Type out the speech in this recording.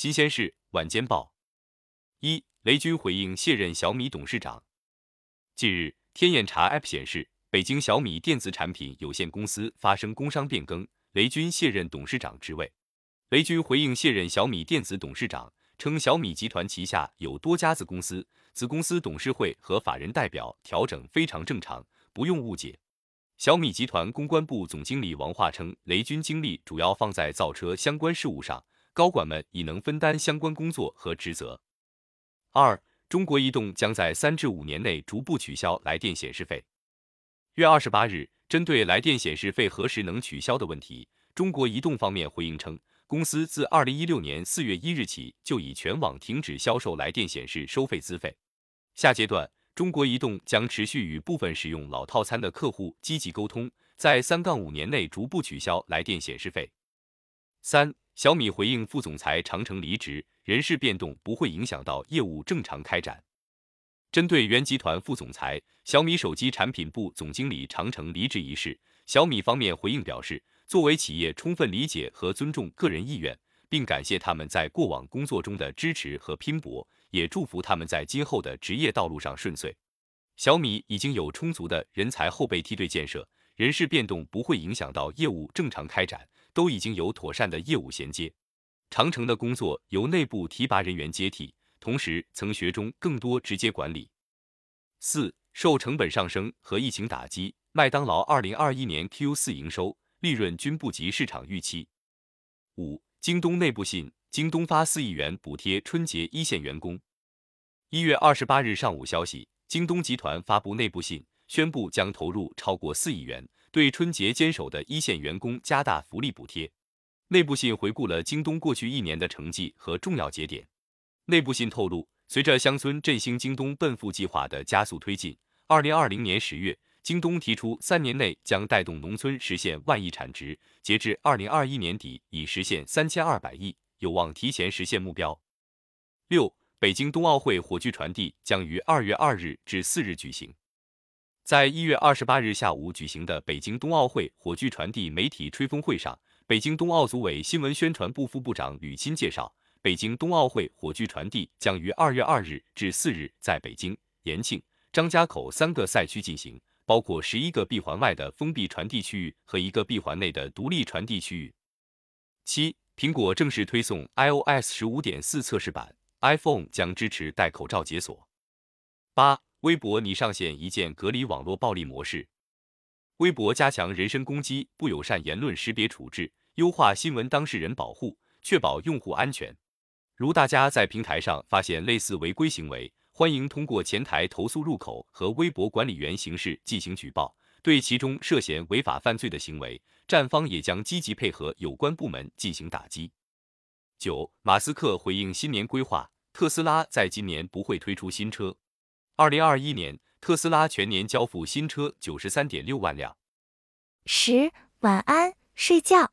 新鲜事晚间报：一、雷军回应卸任小米董事长。近日，天眼查 App 显示，北京小米电子产品有限公司发生工商变更，雷军卸任董事长职位。雷军回应卸任小米电子董事长，称小米集团旗下有多家子公司，子公司董事会和法人代表调整非常正常，不用误解。小米集团公关部总经理王化称，雷军精力主要放在造车相关事务上。高管们已能分担相关工作和职责。二，中国移动将在三至五年内逐步取消来电显示费。月二十八日，针对来电显示费何时能取消的问题，中国移动方面回应称，公司自二零一六年四月一日起就已全网停止销售来电显示收费资费。下阶段，中国移动将持续与部分使用老套餐的客户积极沟通，在三杠五年内逐步取消来电显示费。三。小米回应副总裁长城离职，人事变动不会影响到业务正常开展。针对原集团副总裁、小米手机产品部总经理长城离职一事，小米方面回应表示，作为企业，充分理解和尊重个人意愿，并感谢他们在过往工作中的支持和拼搏，也祝福他们在今后的职业道路上顺遂。小米已经有充足的人才后备梯队建设，人事变动不会影响到业务正常开展。都已经有妥善的业务衔接，长城的工作由内部提拔人员接替，同时曾学中更多直接管理。四、受成本上升和疫情打击，麦当劳二零二一年 Q 四营收、利润均不及市场预期。五、京东内部信，京东发四亿元补贴春节一线员工。一月二十八日上午消息，京东集团发布内部信，宣布将投入超过四亿元。对春节坚守的一线员工加大福利补贴。内部信回顾了京东过去一年的成绩和重要节点。内部信透露，随着乡村振兴京东奔赴计划的加速推进，二零二零年十月，京东提出三年内将带动农村实现万亿产值，截至二零二一年底已实现三千二百亿，有望提前实现目标。六，北京冬奥会火炬传递将于二月二日至四日举行。在一月二十八日下午举行的北京冬奥会火炬传递媒体吹风会上，北京冬奥组委新闻宣传部副部长吕钦介绍，北京冬奥会火炬传递将于二月二日至四日在北京、延庆、张家口三个赛区进行，包括十一个闭环外的封闭传递区域和一个闭环内的独立传递区域。七，苹果正式推送 iOS 十五点四测试版，iPhone 将支持戴口罩解锁。八。微博拟上线一键隔离网络暴力模式。微博加强人身攻击、不友善言论识别处置，优化新闻当事人保护，确保用户安全。如大家在平台上发现类似违规行为，欢迎通过前台投诉入口和微博管理员形式进行举报。对其中涉嫌违法犯罪的行为，站方也将积极配合有关部门进行打击。九，马斯克回应新年规划，特斯拉在今年不会推出新车。二零二一年，特斯拉全年交付新车九十三点六万辆。十，晚安，睡觉。